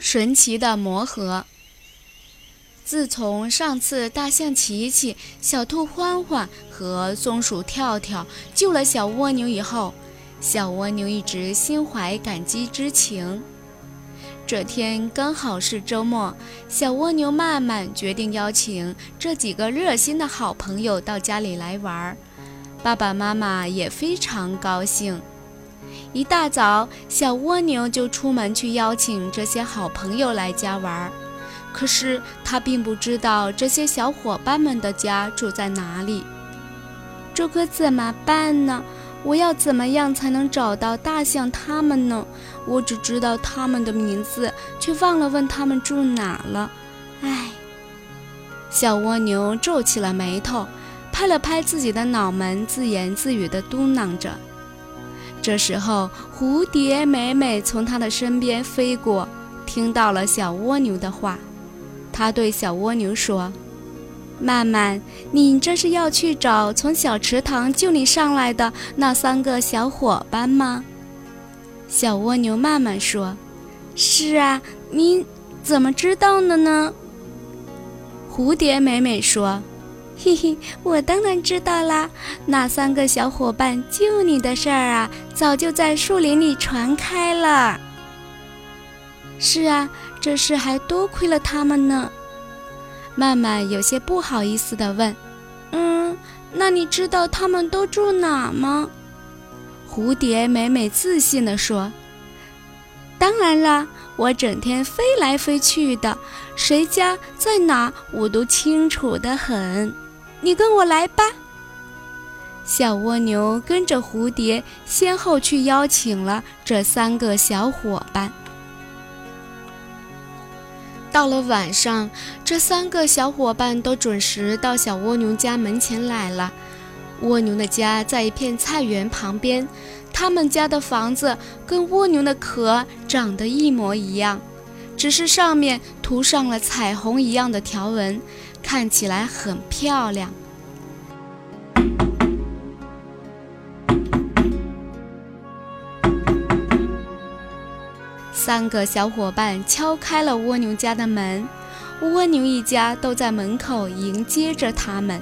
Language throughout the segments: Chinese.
神奇的魔盒。自从上次大象琪琪、小兔欢欢和松鼠跳跳救了小蜗牛以后，小蜗牛一直心怀感激之情。这天刚好是周末，小蜗牛曼曼决定邀请这几个热心的好朋友到家里来玩儿，爸爸妈妈也非常高兴。一大早，小蜗牛就出门去邀请这些好朋友来家玩。可是他并不知道这些小伙伴们的家住在哪里。这可怎么办呢？我要怎么样才能找到大象他们呢？我只知道他们的名字，却忘了问他们住哪了。唉，小蜗牛皱起了眉头，拍了拍自己的脑门，自言自语地嘟囔着。这时候，蝴蝶美美从它的身边飞过，听到了小蜗牛的话，它对小蜗牛说：“曼曼，你这是要去找从小池塘救你上来的那三个小伙伴吗？”小蜗牛曼曼说：“是啊，你怎么知道的呢？”蝴蝶美美说。嘿嘿，我当然知道啦！那三个小伙伴救你的事儿啊，早就在树林里传开了。是啊，这事还多亏了他们呢。曼曼有些不好意思地问：“嗯，那你知道他们都住哪吗？”蝴蝶美美自信地说：“当然啦，我整天飞来飞去的，谁家在哪我都清楚得很。”你跟我来吧。小蜗牛跟着蝴蝶，先后去邀请了这三个小伙伴。到了晚上，这三个小伙伴都准时到小蜗牛家门前来了。蜗牛的家在一片菜园旁边，他们家的房子跟蜗牛的壳长得一模一样，只是上面涂上了彩虹一样的条纹。看起来很漂亮。三个小伙伴敲开了蜗牛家的门，蜗牛一家都在门口迎接着他们。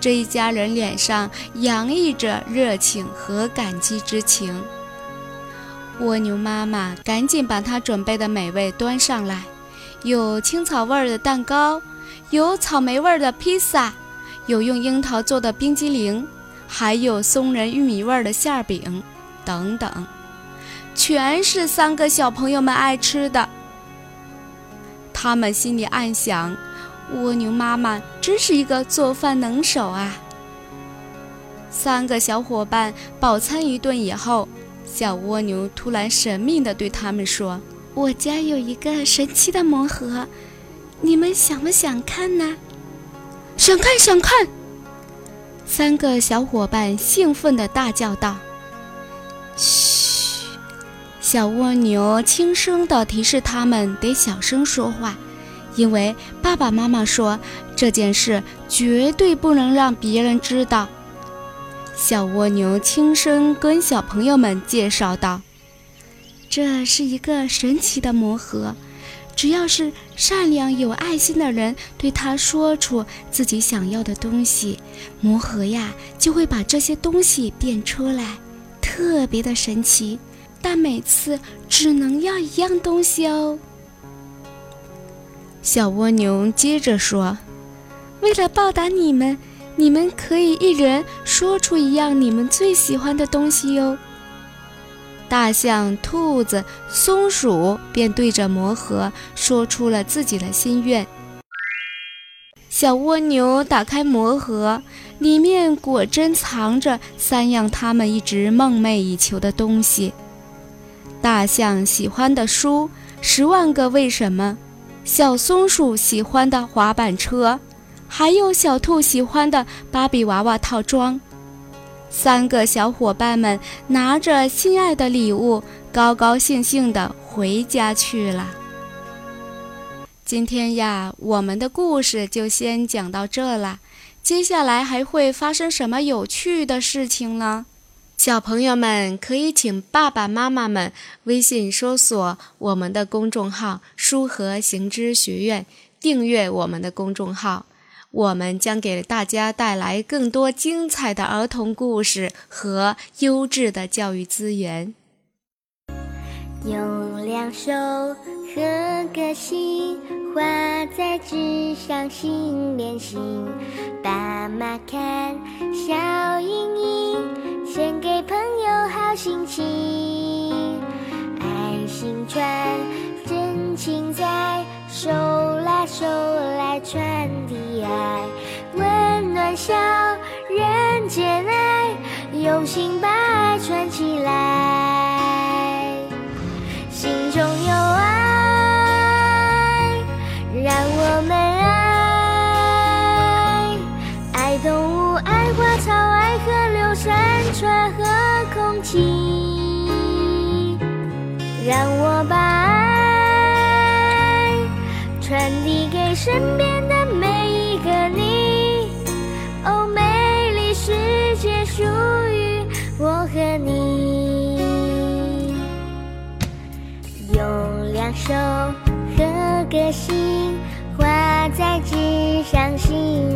这一家人脸上洋溢着热情和感激之情。蜗牛妈妈赶紧把她准备的美味端上来，有青草味儿的蛋糕。有草莓味的披萨，有用樱桃做的冰激凌，还有松仁玉米味的馅饼，等等，全是三个小朋友们爱吃的。他们心里暗想：蜗牛妈妈真是一个做饭能手啊！三个小伙伴饱餐一顿以后，小蜗牛突然神秘地对他们说：“我家有一个神奇的魔盒。”你们想不想看呢？想看，想看！三个小伙伴兴奋地大叫道：“嘘！”小蜗牛轻声地提示他们得小声说话，因为爸爸妈妈说这件事绝对不能让别人知道。小蜗牛轻声跟小朋友们介绍道：“这是一个神奇的魔盒。”只要是善良有爱心的人，对他说出自己想要的东西，魔盒呀就会把这些东西变出来，特别的神奇。但每次只能要一样东西哦。小蜗牛接着说：“为了报答你们，你们可以一人说出一样你们最喜欢的东西哟。”大象、兔子、松鼠便对着魔盒说出了自己的心愿。小蜗牛打开魔盒，里面果真藏着三样他们一直梦寐以求的东西：大象喜欢的书《十万个为什么》，小松鼠喜欢的滑板车，还有小兔喜欢的芭比娃娃套装。三个小伙伴们拿着心爱的礼物，高高兴兴地回家去了。今天呀，我们的故事就先讲到这了。接下来还会发生什么有趣的事情呢？小朋友们可以请爸爸妈妈们微信搜索我们的公众号“书和行知学院”，订阅我们的公众号。我们将给大家带来更多精彩的儿童故事和优质的教育资源。用两手合个心，画在纸上心连心。爸妈看，笑盈盈，献给朋友好心情。爱心传，真情在，手拉手传递爱，温暖笑，人间爱，用心把爱串起来。身边的每一个你，哦，美丽世界属于我和你。用两手和歌心画在纸上行。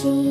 she